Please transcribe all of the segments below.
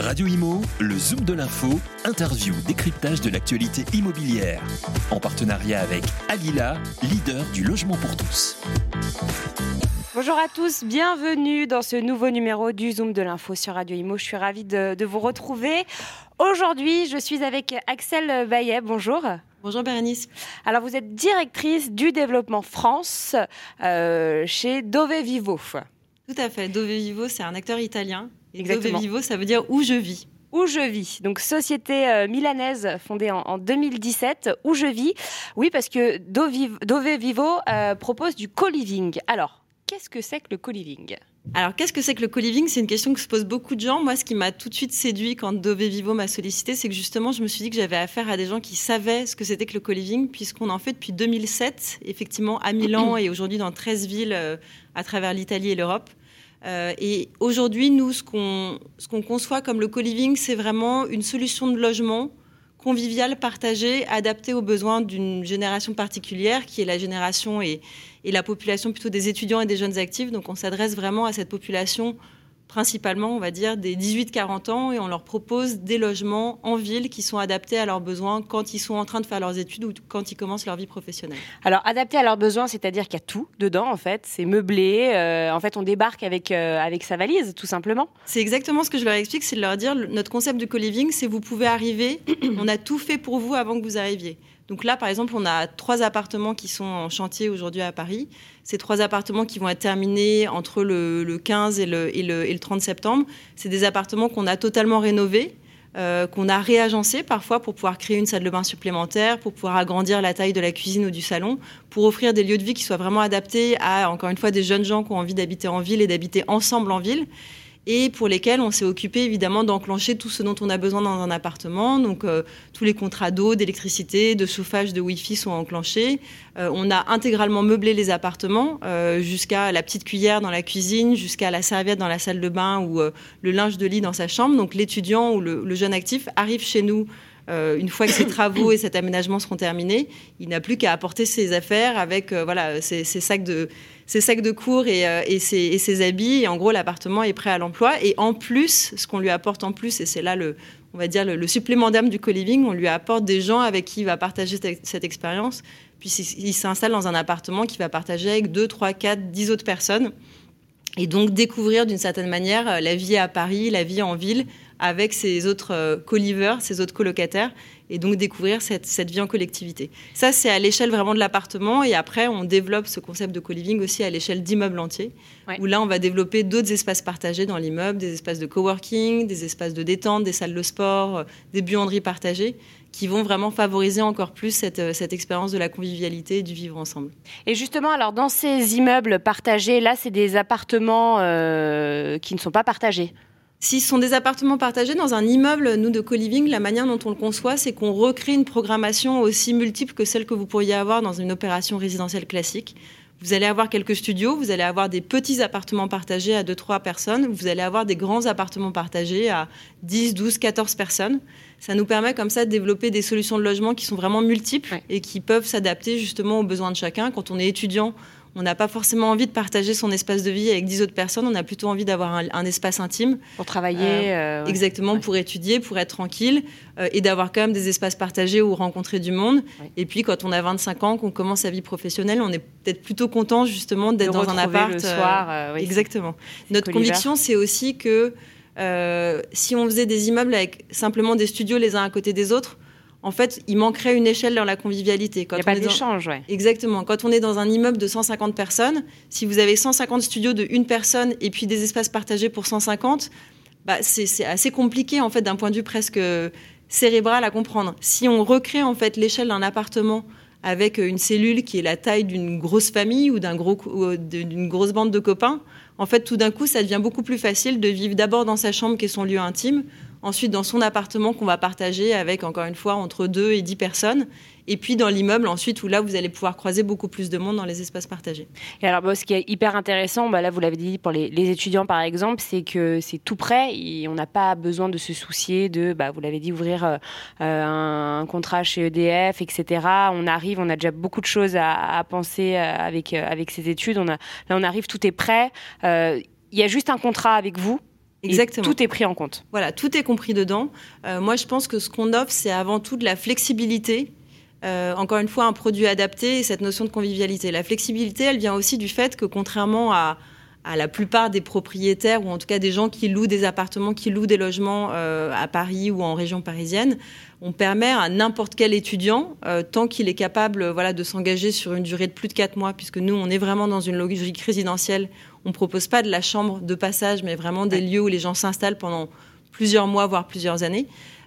Radio Imo, le Zoom de l'info, interview, décryptage de l'actualité immobilière. En partenariat avec Alila, leader du logement pour tous. Bonjour à tous, bienvenue dans ce nouveau numéro du Zoom de l'info sur Radio Imo. Je suis ravie de, de vous retrouver. Aujourd'hui, je suis avec Axel Bayet. Bonjour. Bonjour Bérénice. Alors vous êtes directrice du développement France euh, chez Dove Vivo. Tout à fait. Dove Vivo, c'est un acteur italien. Et Dove Vivo, ça veut dire où je vis. Où je vis. Donc, société euh, milanaise fondée en, en, 2017. Où je vis. Oui, parce que Dove, Dove Vivo euh, propose du co-living. Alors, qu'est-ce que c'est que le co-living? Alors, qu'est-ce que c'est que le co-living? C'est une question que se posent beaucoup de gens. Moi, ce qui m'a tout de suite séduit quand Dove Vivo m'a sollicité, c'est que justement, je me suis dit que j'avais affaire à des gens qui savaient ce que c'était que le co-living, puisqu'on en fait depuis 2007, effectivement, à Milan et aujourd'hui dans 13 villes euh, à travers l'Italie et l'Europe. Euh, et aujourd'hui, nous, ce qu'on conçoit comme le co-living, c'est vraiment une solution de logement convivial, partagé, adapté aux besoins d'une génération particulière, qui est la génération et, et, la population plutôt des étudiants et des jeunes actifs. Donc on s'adresse vraiment à cette population principalement, on va dire, des 18-40 ans et on leur propose des logements en ville qui sont adaptés à leurs besoins quand ils sont en train de faire leurs études ou quand ils commencent leur vie professionnelle. Alors, adapté à leurs besoins, c'est-à-dire qu'il y a tout dedans, en fait. C'est meublé. Euh, en fait, on débarque avec, euh, avec sa valise, tout simplement. C'est exactement ce que je leur explique, c'est de leur dire, notre concept de co-living, c'est vous pouvez arriver, on a tout fait pour vous avant que vous arriviez. Donc là, par exemple, on a trois appartements qui sont en chantier aujourd'hui à Paris. Ces trois appartements qui vont être terminés entre le, le 15 et le, et, le, et le, 30 septembre. C'est des appartements qu'on a totalement rénovés, euh, qu'on a réagencés parfois pour pouvoir créer une salle de bain supplémentaire, pour pouvoir agrandir la taille de la cuisine ou du salon, pour offrir des lieux de vie qui soient vraiment adaptés à, encore une fois, des jeunes gens qui ont envie d'habiter en ville et d'habiter ensemble en ville et pour lesquels on s'est occupé évidemment d'enclencher tout ce dont on a besoin dans un appartement. Donc euh, tous les contrats d'eau, d'électricité, de chauffage, de Wi-Fi sont enclenchés. Euh, on a intégralement meublé les appartements euh, jusqu'à la petite cuillère dans la cuisine, jusqu'à la serviette dans la salle de bain ou le linge de lit dans sa chambre. Donc l'étudiant ou le, jeune actif arrive chez nous. Une fois que ces travaux et cet aménagement seront terminés, il n'a plus qu'à apporter ses affaires avec voilà ses, ses sacs de ses sacs de cours et, euh, et, ses, et, ses, habits. Et en gros, l'appartement est prêt à l'emploi. Et en plus, ce qu'on lui apporte en plus, et c'est là le, on va dire le, le supplément d'âme du co-living, on lui apporte des gens avec qui il va partager cette, cette expérience. Puis il s'installe dans un appartement qu'il va partager avec 2, 3, 4, 10 autres personnes. Et donc découvrir d'une certaine manière la vie à Paris, la vie en ville, avec ses autres euh, co-liveurs, ses autres colocataires, et donc découvrir cette, cette vie en collectivité. Ça, c'est à l'échelle vraiment de l'appartement, et après, on développe ce concept de co-living aussi à l'échelle d'immeubles entiers, ouais. où là, on va développer d'autres espaces partagés dans l'immeuble, des espaces de coworking, des espaces de détente, des salles de sport, euh, des buanderies partagées, qui vont vraiment favoriser encore plus cette, euh, cette expérience de la convivialité et du vivre ensemble. Et justement, alors dans ces immeubles partagés, là, c'est des appartements euh, qui ne sont pas partagés si ce sont des appartements partagés dans un immeuble, nous, de co-living, la manière dont on le conçoit, c'est qu'on recrée une programmation aussi multiple que celle que vous pourriez avoir dans une opération résidentielle classique. Vous allez avoir quelques studios, vous allez avoir des petits appartements partagés à 2-3 personnes, vous allez avoir des grands appartements partagés à 10, 12, 14 personnes. Ça nous permet comme ça de développer des solutions de logement qui sont vraiment multiples ouais. et qui peuvent s'adapter justement aux besoins de chacun. Quand on est étudiant, on n'a pas forcément envie de partager son espace de vie avec 10 autres personnes, on a plutôt envie d'avoir un, un, espace intime. Pour travailler. Euh, euh, exactement, ouais. pour étudier, pour être tranquille, euh, et d'avoir quand même des espaces partagés où rencontrer du monde. Ouais. Et puis quand on a 25 ans, qu'on commence sa vie professionnelle, on est peut-être plutôt content justement d'être dans un appart. Le soir, oui, exactement. Notre conviction, c'est aussi que si on faisait des immeubles avec simplement des studios les uns à côté des autres, en fait, il manquerait une échelle dans la convivialité. Quand il n'y a pas d'échange, dans... ouais. Exactement. Quand on est dans un immeuble de 150 personnes, si vous avez 150 studios de une personne et puis des espaces partagés pour 150, bah, c'est assez compliqué, en fait, d'un point de vue presque cérébral à comprendre. Si on recrée, en fait, l'échelle d'un appartement avec une cellule qui est la taille d'une grosse famille ou d'une gros, grosse bande de copains, en fait, tout d'un coup, ça devient beaucoup plus facile de vivre d'abord dans sa chambre qui est son lieu intime, ensuite dans son appartement qu'on va partager avec, encore une fois, entre 2 et 10 personnes, et puis dans l'immeuble ensuite où là vous allez pouvoir croiser beaucoup plus de monde dans les espaces partagés. Et alors ce qui est hyper intéressant, bah, là vous l'avez dit pour les, étudiants par exemple, c'est que c'est tout prêt on n'a pas besoin de se soucier de, bah, vous l'avez dit, ouvrir euh, un, contrat chez EDF, etc. On arrive, on a déjà beaucoup de choses à, penser euh, avec, euh, avec ces études. Là on arrive, tout est prêt. Il y a juste un contrat avec vous Exactement. tout est pris en compte. Voilà, tout est compris dedans. moi, je pense que ce qu'on offre, c'est avant tout de la flexibilité euh, encore une fois, un produit adapté et cette notion de convivialité. La flexibilité, elle vient aussi du fait que contrairement à, la plupart des propriétaires, ou en tout cas des gens qui louent des appartements, qui louent des logements euh, à Paris ou en région parisienne, on permet à n'importe quel étudiant, euh, tant qu'il est capable voilà, de s'engager sur une durée de plus de 4 mois, puisque nous, on est vraiment dans une logique résidentielle, on ne propose pas de la chambre de passage, mais vraiment des lieux où les gens s'installent pendant plusieurs mois, voire plusieurs années.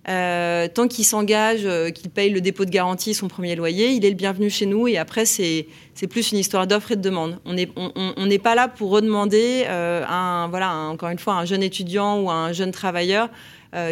Euh, tant qu'il s'engage, euh, qu'il paye le dépôt de garantie, son premier loyer, il est le bienvenu chez nous. Et après, c'est plus une histoire d'offre et de demande. On n'est on, pas là pour redemander euh, un, voilà, encore une fois, un jeune étudiant ou un jeune travailleur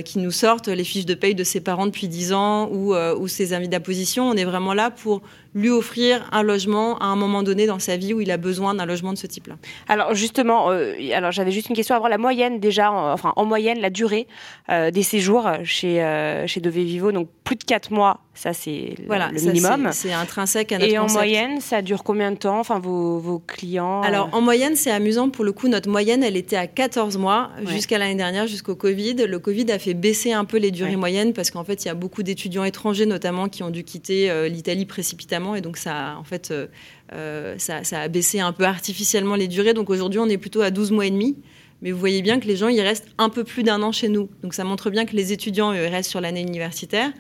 qui nous sorte les fiches de paye de ses parents depuis 10 ans ou, ou ses amis d'apposition. On est vraiment là pour lui offrir un logement à un moment donné dans sa vie où il a besoin d'un logement de ce type-là. Alors justement, euh, alors j'avais juste une question avant la moyenne déjà, enfin en moyenne la durée euh, des séjours chez euh, chez Dove Vivo, donc plus de 4 mois, ça c'est voilà, le minimum. C'est intrinsèque à notre Et en moyenne, ça dure combien de temps? Enfin vos, vos clients Alors en moyenne, c'est amusant pour le coup. Notre moyenne, elle était à 14 mois jusqu'à l'année dernière, jusqu'au Covid. Le Covid a fait baisser un peu les durées moyennes parce qu'en fait, il y a beaucoup d'étudiants étrangers notamment qui ont dû quitter l'Italie précipitamment et donc ça, en fait, euh, euh, ça, a baissé un peu artificiellement les durées. Donc aujourd'hui, on est plutôt à 12 mois et demi. Mais vous voyez bien que les gens, ils restent un peu plus d'un an chez nous. Donc ça montre bien que les étudiants, ils restent sur l'année universitaire.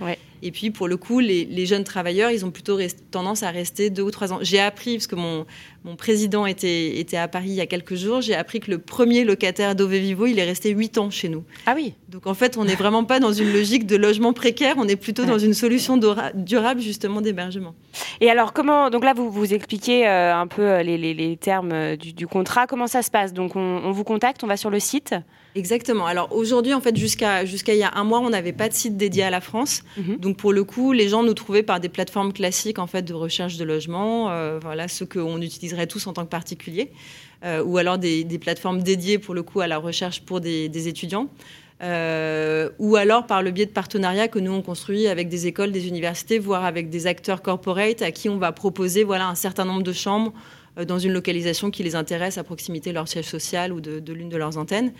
Et puis, pour le coup, les, jeunes travailleurs, ils ont plutôt tendance à rester deux ou trois ans. J'ai appris, parce que mon, mon président était, était à Paris il y a quelques jours, j'ai appris que le premier locataire d'Ove Vivo, il est resté huit ans chez nous. Ah oui Donc, en fait, on n'est vraiment pas dans une logique de logement précaire, on est plutôt dans une solution durable, justement, d'hébergement. Et alors, comment. Donc là, vous vous expliquez euh, un peu euh, les, les, termes euh, du, contrat. Comment ça se passe? Donc, on, on vous contacte, on va sur le site? Exactement. Alors aujourd'hui, en fait, jusqu'à jusqu'à il y a un mois, on n'avait pas de site dédié à la France. Mhm. Donc pour le coup, les gens nous trouvaient par des plateformes classiques en fait de recherche de logement, euh, voilà, ce qu'on utiliserait tous en tant que particulier, euh, ou alors des, des, plateformes dédiées pour le coup à la recherche pour des, des étudiants. Euh, ou alors par le biais de partenariats que nous on construit avec des écoles, des universités, voire avec des acteurs corporate à qui on va proposer voilà un certain nombre de chambres dans une localisation qui les intéresse à proximité de leur siège social ou de, l'une de leurs antennes.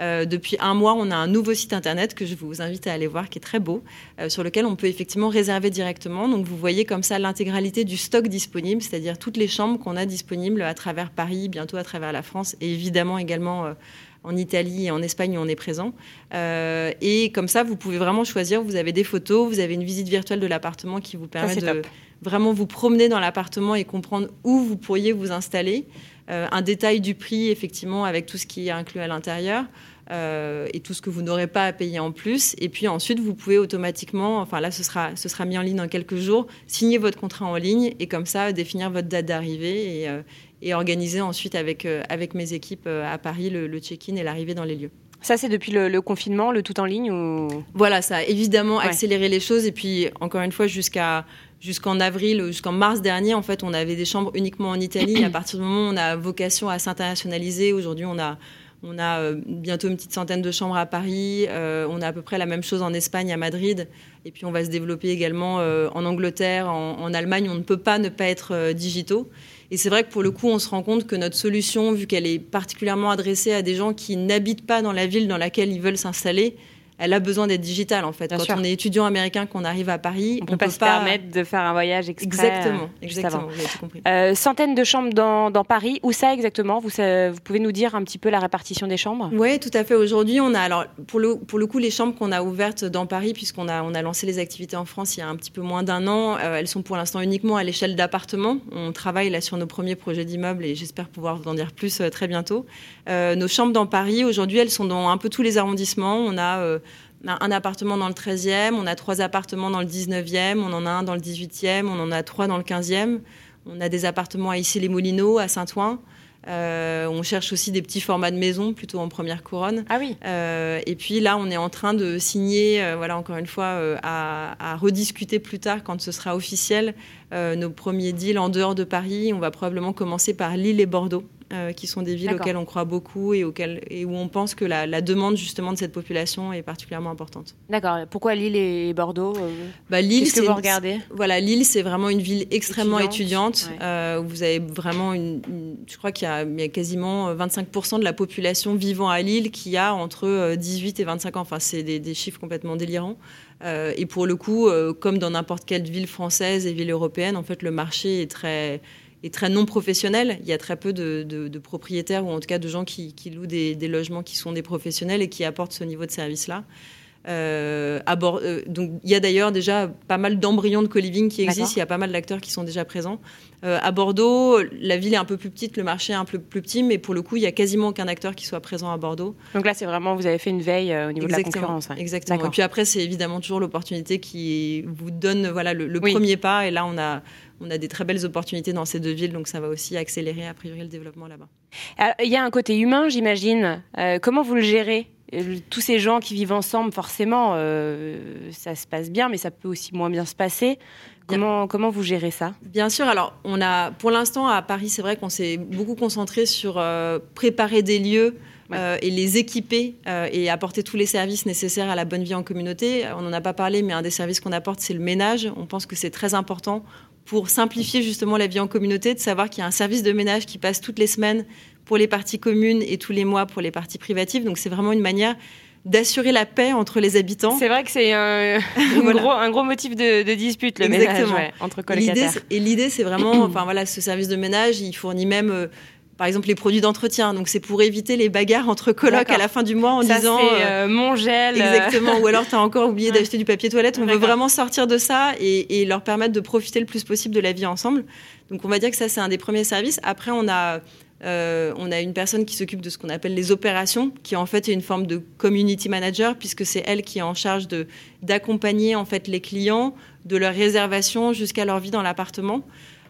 Euh, depuis un mois, on a un nouveau site internet que je vous invite à aller voir, qui est très beau, euh, sur lequel on peut effectivement réserver directement. Donc vous voyez comme ça l'intégralité du stock disponible, c'est-à-dire toutes les chambres qu'on a disponibles à travers Paris, bientôt à travers la France et évidemment également en Italie et en Espagne où on est présent. et comme ça, vous pouvez vraiment choisir. Vous avez des photos, vous avez une visite virtuelle de l'appartement qui vous permet de, vraiment vous promener dans l'appartement et comprendre où vous pourriez vous installer. Euh, un détail du prix, effectivement, avec tout ce qui est inclus à l'intérieur. Euh, et tout ce que vous n'aurez pas à payer en plus. Et puis ensuite, vous pouvez automatiquement, enfin là, ce sera, ce sera mis en ligne dans quelques jours, signer votre contrat en ligne et comme ça, définir votre date d'arrivée et, euh, et, organiser ensuite avec, avec mes équipes à Paris le, check-in et l'arrivée dans les lieux. Ça, c'est depuis le, confinement, le tout en ligne ou... Voilà, ça a évidemment accéléré les choses. Et puis, encore une fois, jusqu'à jusqu'en avril, jusqu'en mars dernier, en fait, on avait des chambres uniquement en Italie. à partir du moment où on a vocation à s'internationaliser, aujourd'hui, on a, on a euh, bientôt une petite centaine de chambres à Paris. Euh, on a à peu près la même chose en Espagne, à Madrid. Et puis, on va se développer également euh, en Angleterre, en, Allemagne. On ne peut pas ne pas être digitaux. Et c'est vrai que pour le coup, on se rend compte que notre solution, vu qu'elle est particulièrement adressée à des gens qui n'habitent pas dans la ville dans laquelle ils veulent s'installer, elle a besoin d'être digitale en fait. Quand on est étudiant américain, qu'on arrive à Paris, on, ne peut pas se permettre de faire un voyage exprès. Exactement, euh, exactement. Vous avez tout compris. Euh, centaines de chambres dans, Paris. Où ça exactement? Vous, vous pouvez nous dire un petit peu la répartition des chambres? Oui, tout à fait. Aujourd'hui, on a alors pour le pour le coup les chambres qu'on a ouvertes dans Paris, puisqu'on a on a lancé les activités en France il y a un petit peu moins d'un an. Euh, elles sont pour l'instant uniquement à l'échelle d'appartements. On travaille là sur nos premiers projets d'immeubles et j'espère pouvoir vous en dire plus très bientôt. nos chambres dans Paris aujourd'hui, elles sont dans un peu tous les arrondissements. On a un appartement dans le 13e, on a trois appartements dans le 19e, on en a un dans le 18e, on en a trois dans le 15e. On a des appartements à Issy-les-Moulineaux, à Saint-Ouen. Euh, on cherche aussi des petits formats de maison, plutôt en première couronne. Ah oui. Euh, et puis là, on est en train de signer, euh, voilà, encore une fois, à, rediscuter plus tard quand ce sera officiel nos premiers deals en dehors de Paris. On va probablement commencer par Lille et Bordeaux. Euh, qui sont des villes auxquelles on croit beaucoup et, auxquelles, et où on pense que la, demande justement de cette population est particulièrement importante. D'accord. Pourquoi Lille et Bordeaux euh, bah, Lille, Qu'est-ce que vous regardez? Voilà, Lille, c'est vraiment une ville extrêmement étudiante. où vous avez vraiment une, je crois qu'il y, a quasiment 25% de la population vivant à Lille qui a entre 18 et 25 ans. Enfin, c'est des, des chiffres complètement délirants. Euh, et pour le coup, euh, comme dans n'importe quelle ville française et ville européenne, en fait, le marché est très, est très non professionnel. Il y a très peu de, propriétaires ou en tout cas de gens qui, louent des, des, logements qui sont des professionnels et qui apportent ce niveau de service-là. Euh, euh, donc il y a d'ailleurs déjà pas mal d'embryons de co-living qui existent, il y a pas mal d'acteurs qui sont déjà présents. Euh, à Bordeaux, la ville est un peu plus petite, le marché est un peu plus petit, mais pour le coup, il y a quasiment aucun acteur qui soit présent à Bordeaux. Donc là, c'est vraiment, vous avez fait une veille au niveau de la concurrence. Exactement. Et puis après, c'est évidemment toujours l'opportunité qui vous donne voilà, le, premier pas. Et là, on a, on a des très belles opportunités dans ces deux villes, donc ça va aussi accélérer a priori le développement là-bas. Il y a un côté humain, j'imagine. comment vous le gérez? Tous ces gens qui vivent ensemble, forcément, euh, ça se passe bien, mais ça peut aussi moins bien se passer. Comment, comment vous gérez ça? Bien sûr. Alors, on a, pour l'instant, à Paris, c'est vrai qu'on s'est beaucoup concentré sur euh, préparer des lieux euh, et les équiper et apporter tous les services nécessaires à la bonne vie en communauté. On n'en a pas parlé, mais un des services qu'on apporte, c'est le ménage. On pense que c'est très important pour simplifier justement la vie en communauté, de savoir qu'il y a un service de ménage qui passe toutes les semaines pour les parties communes et tous les mois pour les parties privatives. Donc c'est vraiment une manière d'assurer la paix entre les habitants. C'est vrai que c'est un, gros, un, gros, motif de, dispute, le Exactement. ménage entre colocataires. Et l'idée, c'est vraiment, enfin voilà, ce service de ménage, il fournit même euh, par exemple les produits d'entretien. Donc c'est pour éviter les bagarres entre colocs à la fin du mois en disant euh, euh, mon gel. Exactement. Ou alors tu as encore oublié d'acheter du papier toilette. On veut vraiment sortir de ça et, et, leur permettre de profiter le plus possible de la vie ensemble. Donc on va dire que ça c'est un des premiers services. Après on a euh, on a une personne qui s'occupe de ce qu'on appelle les opérations, qui en fait est une forme de community manager, puisque c'est elle qui est en charge d'accompagner en fait les clients de leur réservation jusqu'à leur vie dans l'appartement.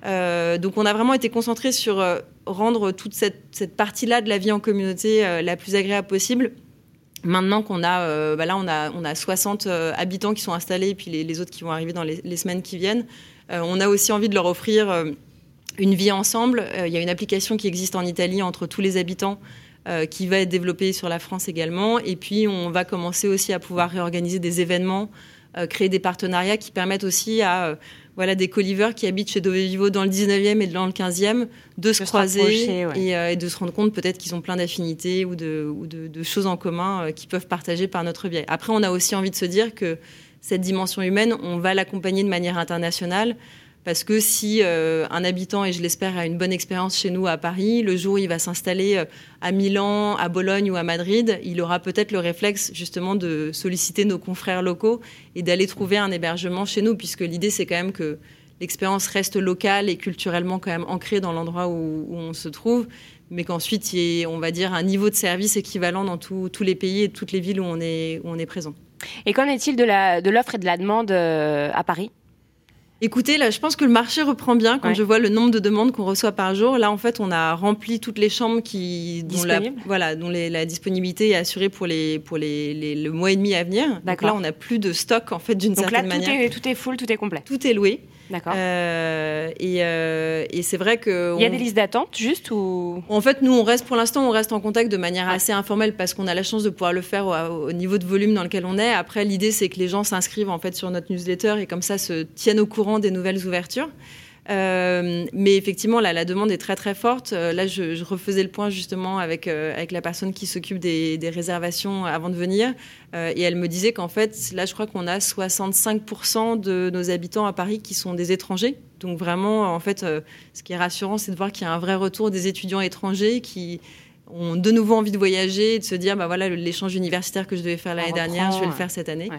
Euh, donc on a vraiment été concentré sur euh, rendre toute cette, partie-là de la vie en communauté la plus agréable possible. Maintenant qu'on a, bah là on a, on a 60 habitants qui sont installés, et puis les, autres qui vont arriver dans les semaines qui viennent, on a aussi envie de leur offrir une vie ensemble. Euh, il y a une application qui existe en Italie entre tous les habitants euh, qui va être développée sur la France également. Et puis, on va commencer aussi à pouvoir réorganiser des événements, euh, créer des partenariats qui permettent aussi à voilà, des coliveurs qui habitent chez Dove Vivo dans le 19e et dans le 15e de se croiser et, de se rendre compte peut-être qu'ils ont plein d'affinités ou, de, ou de, choses en commun qu'ils peuvent partager par notre biais. Après, on a aussi envie de se dire que cette dimension humaine, on va l'accompagner de manière internationale. Parce que si euh, un habitant, et je l'espère, a une bonne expérience chez nous à Paris, le jour où il va s'installer euh, à Milan, à Bologne ou à Madrid, il aura peut-être le réflexe justement de solliciter nos confrères locaux et d'aller trouver un hébergement chez nous, puisque l'idée c'est quand même que l'expérience reste locale et culturellement quand même ancrée dans l'endroit où, on se trouve, mais qu'ensuite il y ait, on va dire, un niveau de service équivalent dans tous les pays et toutes les villes où on est, où on est présent. Et qu'en est-il de l'offre et de la demande euh, à Paris? Écoutez, là, je pense que le marché reprend bien quand je vois le nombre de demandes qu'on reçoit par jour. Là, en fait, on a rempli toutes les chambres qui, dont, la, voilà, dont la disponibilité est assurée pour les pour les, le mois et demi à venir. Donc là, on n'a plus de stock en fait d'une certaine manière. Donc là, tout est full, tout est complet. Tout est loué. D'accord. Euh, et, euh, et c'est vrai que. Il y a des listes d'attente juste ou? En fait, nous, on reste pour l'instant, on reste en contact de manière assez informelle parce qu'on a la chance de pouvoir le faire au, niveau de volume dans lequel on est. Après, l'idée, c'est que les gens s'inscrivent en fait sur notre newsletter et comme ça se tiennent au courant des nouvelles ouvertures. Euh, mais effectivement, là, la demande est très très forte. Euh, là, je, refaisais le point justement avec, euh, avec la personne qui s'occupe des, des, réservations avant de venir. et elle me disait qu'en fait, là, je crois qu'on a 65% de nos habitants à Paris qui sont des étrangers. Donc vraiment, en fait, ce qui est rassurant, c'est de voir qu'il y a un vrai retour des étudiants étrangers qui ont de nouveau envie de voyager et de se dire, bah voilà, l'échange universitaire que je devais faire l'année dernière, je vais le faire cette année.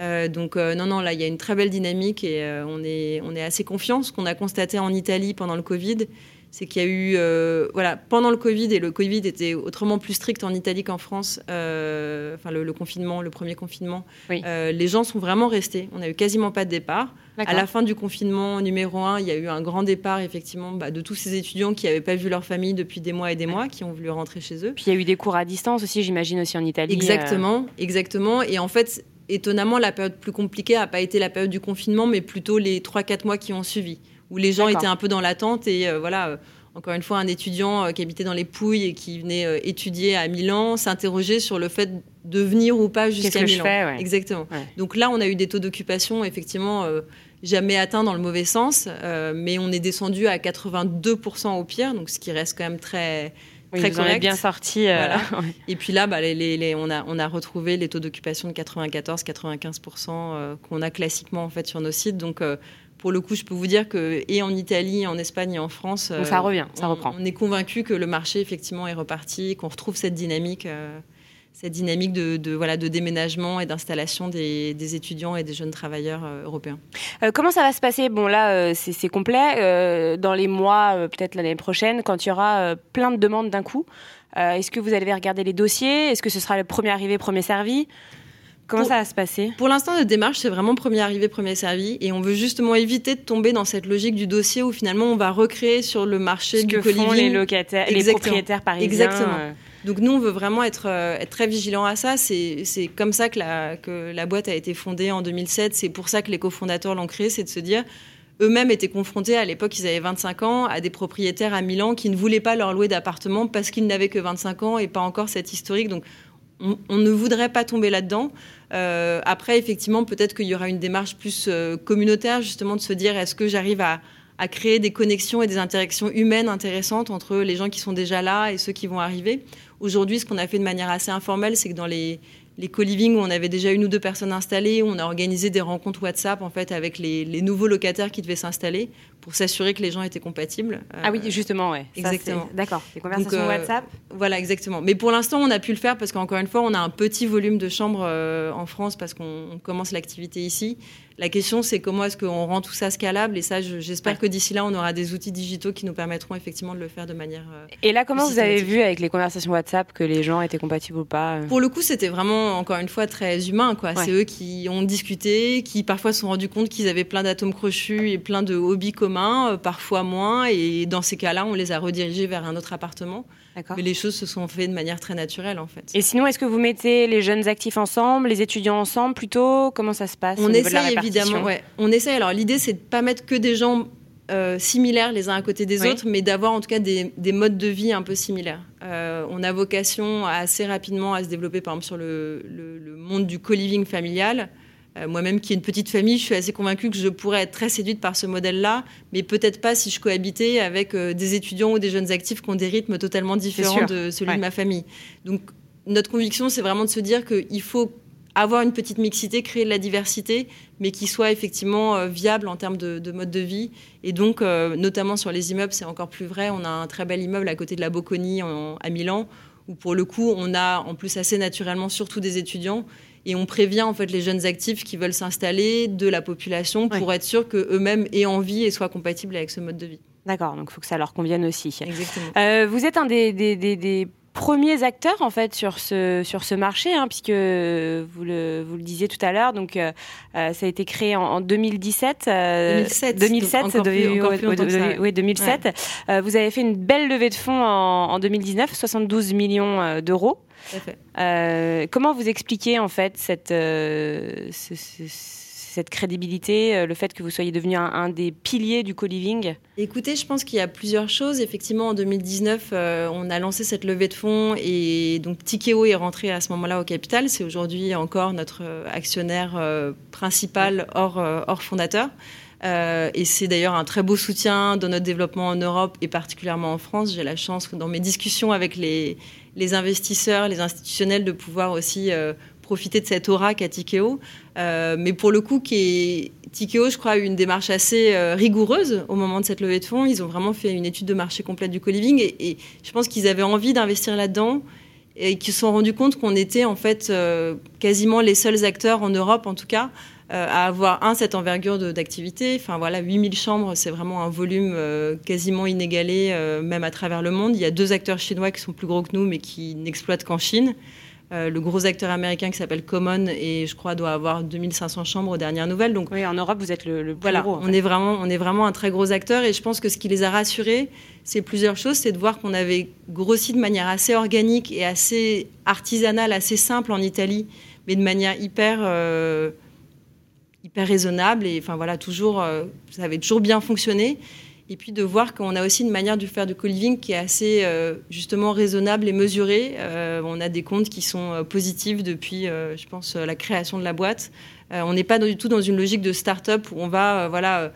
Euh, donc euh, non, non, là, il y a une très belle dynamique et euh, on, est, on est assez confiant. Ce qu'on a constaté en Italie pendant le Covid, c'est qu'il y a eu, voilà, pendant le Covid, et le Covid était autrement plus strict en Italie qu'en France, enfin le, confinement, le premier confinement, les gens sont vraiment restés. On n'a eu quasiment pas de départ. À la fin du confinement numéro un, il y a eu un grand départ, effectivement, bah, de tous ces étudiants qui n'avaient pas vu leur famille depuis des mois et des mois, qui ont voulu rentrer chez eux. Puis il y a eu des cours à distance aussi, j'imagine, aussi en Italie. Exactement, exactement. Et en fait, étonnamment, la période plus compliquée n'a pas été la période du confinement, mais plutôt les 3-4 mois qui ont suivi, où les gens étaient un peu dans l'attente et euh, voilà. Euh, encore une fois, un étudiant qui habitait dans les Pouilles et qui venait étudier à Milan s'interroger sur le fait de venir ou pas jusqu'à Milan. Fais, Exactement. Donc là, on a eu des taux d'occupation effectivement jamais atteints dans le mauvais sens, mais on est descendu à 82% au pire, donc ce qui reste quand même très très correct. bien sorti. Euh, Et puis là, bah, les, on, a, on a retrouvé les taux d'occupation de 94-95% euh, qu'on a classiquement en fait sur nos sites. Donc euh, pour le coup, je peux vous dire que et en Italie, en Espagne et en France, ça revient, ça reprend. On est convaincu que le marché effectivement est reparti, qu'on retrouve cette dynamique cette dynamique de, voilà, de déménagement et d'installation des, étudiants et des jeunes travailleurs euh, européens. Euh, comment ça va se passer? Bon, là, euh, c'est complet. dans les mois, peut-être l'année prochaine, quand il y aura plein de demandes d'un coup, est-ce que vous allez regarder les dossiers? Est-ce que ce sera le premier arrivé, premier servi? Comment ça va se passer? Pour l'instant, notre démarche, c'est vraiment premier arrivé, premier servi. Et on veut justement éviter de tomber dans cette logique du dossier où finalement on va recréer sur le marché Ce du que font les locataires, les propriétaires parisiens. Exactement. Donc nous, on veut vraiment être, euh, très vigilant à ça. C'est comme ça que la, boîte a été fondée en 2007. C'est pour ça que les cofondateurs l'ont créée, c'est de se dire eux-mêmes étaient confrontés à l'époque, ils avaient 25 ans, à des propriétaires à Milan qui ne voulaient pas leur louer d'appartement parce qu'ils n'avaient que 25 ans et pas encore cette historique. Donc on, ne voudrait pas tomber là-dedans. Euh, après, effectivement, peut-être qu'il y aura une démarche plus euh, communautaire, justement, de se dire est-ce que j'arrive à créer des connexions et des interactions humaines intéressantes entre les gens qui sont déjà là et ceux qui vont arriver? Aujourd'hui, ce qu'on a fait de manière assez informelle, c'est que dans les, les co-living où on avait déjà une ou deux personnes installées, on a organisé des rencontres WhatsApp en fait avec les, nouveaux locataires qui devaient s'installer pour s'assurer que les gens étaient compatibles. ah oui, justement, ouais. Exactement. D'accord. Les conversations euh, WhatsApp. Voilà, exactement. Mais pour l'instant, on a pu le faire parce qu'encore une fois, on a un petit volume de chambres euh, en France parce qu'on commence l'activité ici. La question, c'est comment est-ce qu'on rend tout ça scalable? Et ça, j'espère que d'ici là, on aura des outils digitaux qui nous permettront effectivement de le faire de manière. Euh, et là, comment vous avez vu avec les conversations WhatsApp que les gens étaient compatibles ou pas Pour le coup, c'était vraiment, encore une fois, très humain. quoi. C'est eux qui ont discuté, qui parfois se sont rendus compte qu'ils avaient plein d'atomes crochus et plein de hobbies communs, parfois moins. Et dans ces cas-là, on les a redirigés vers un autre appartement. Mais les choses se sont faites de manière très naturelle, en fait. Et sinon, est-ce que vous mettez les jeunes actifs ensemble, les étudiants ensemble plutôt? Comment ça se passe On essaye évidemment. Ouais. On essaye. Alors l'idée, c'est de pas mettre que des gens euh, similaires les uns à côté des autres, mais d'avoir en tout cas des, modes de vie un peu similaires. Euh, on a vocation assez rapidement à se développer, par exemple, sur le, le monde du co-living familial. Euh, moi-même qui ai une petite famille, je suis assez convaincue que je pourrais être très séduite par ce modèle-là, mais peut-être pas si je cohabitais avec euh, des étudiants ou des jeunes actifs qui ont des rythmes totalement différents de celui de ma famille. Donc notre conviction, c'est vraiment de se dire qu'il faut avoir une petite mixité, créer de la diversité, mais qui soit effectivement euh, viable en termes de, mode de vie. Et donc, notamment sur les immeubles, c'est encore plus vrai. On a un très bel immeuble à côté de la Bocconi à Milan, où pour le coup, on a en plus assez naturellement surtout des étudiants et on prévient en fait les jeunes actifs qui veulent s'installer de la population pour être sûr qu'eux-mêmes aient envie et soient compatibles avec ce mode de vie. D'accord, donc il faut que ça leur convienne aussi. Exactement. Euh, vous êtes un des, des, des, premiers acteurs en fait sur ce sur ce marché, hein, puisque vous le vous le disiez tout à l'heure. Donc euh, euh, ça a été créé en, 2017. 2007. 2007. oui, 2007. vous avez fait une belle levée de fonds en, en 2019, 72 millions d'euros. Euh, comment vous expliquez en fait cette, cette crédibilité, euh, le fait que vous soyez devenu un, des piliers du co-living? Écoutez, je pense qu'il y a plusieurs choses. Effectivement, en 2019, on a lancé cette levée de fonds et donc Tikeo est rentré à ce moment-là au capital. C'est aujourd'hui encore notre actionnaire principal hors, hors fondateur. et c'est d'ailleurs un très beau soutien dans notre développement en Europe et particulièrement en France. J'ai la chance, dans mes discussions avec les, les investisseurs, les institutionnels de pouvoir aussi euh, profiter de cette aura qu'a Tikeo. Euh, mais pour le coup, qui Tikeo, je crois, a eu une démarche assez euh, rigoureuse au moment de cette levée de fonds. Ils ont vraiment fait une étude de marché complète du co-living et, je pense qu'ils avaient envie d'investir là-dedans et qu'ils se sont rendus compte qu'on était en fait quasiment les seuls acteurs en Europe, en tout cas, euh, à avoir, un, cette envergure d'activité. Enfin voilà, 8000 chambres, c'est vraiment un volume euh, quasiment inégalé, euh, même à travers le monde. Il y a deux acteurs chinois qui sont plus gros que nous, mais qui n'exploitent qu'en Chine. Le gros acteur américain qui s'appelle Common et je crois doit avoir 2500 chambres aux dernières nouvelles. Donc oui, en Europe vous êtes le, plus voilà, gros. On est vraiment, on est vraiment un très gros acteur et je pense que ce qui les a rassurés, c'est plusieurs choses, c'est de voir qu'on avait grossi de manière assez organique et assez artisanale, assez simple en Italie, mais de manière hyper hyper raisonnable et enfin voilà toujours euh, ça avait toujours bien fonctionné et puis de voir qu'on a aussi une manière de faire du co-living qui est assez euh, justement raisonnable et mesurée. Euh, on a des comptes qui sont euh, positifs depuis, je pense, la création de la boîte. on n'est pas du tout dans une logique de start-up où on va, voilà,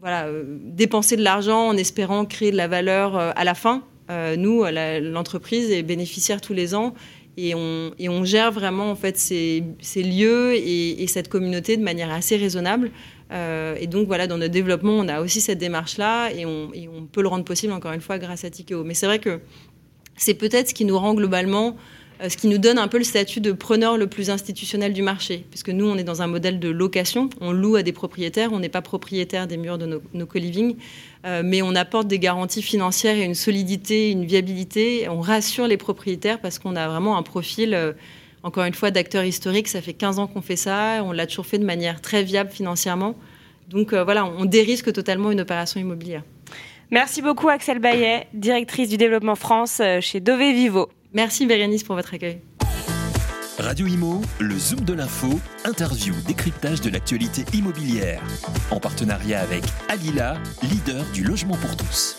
voilà, dépenser de l'argent en espérant créer de la valeur à la fin. nous, l'entreprise est bénéficiaire tous les ans et on, et on, gère vraiment en fait ces, ces lieux et, et, cette communauté de manière assez raisonnable. Euh, et donc voilà, dans notre développement, on a aussi cette démarche-là et on, peut le rendre possible encore une fois grâce à Tikeo. Mais c'est vrai que c'est peut-être ce qui nous rend globalement, euh, ce qui nous donne un peu le statut de preneur le plus institutionnel du marché, puisque nous, on est dans un modèle de location, on loue à des propriétaires, on n'est pas propriétaire des murs de nos, nos co-living, euh, mais on apporte des garanties financières et une solidité, une viabilité, on rassure les propriétaires parce qu'on a vraiment un profil encore une fois, d'acteurs historiques. Ça fait 15 ans qu'on fait ça. On l'a toujours fait de manière très viable financièrement. Donc euh, voilà, on dérisque totalement une opération immobilière. Merci beaucoup Axel Bayet, directrice du développement France euh, chez Dove Vivo. Merci Bérénice pour votre accueil. Radio Imo, le Zoom de l'info, interview, décryptage de l'actualité immobilière. En partenariat avec Alila, leader du logement pour tous.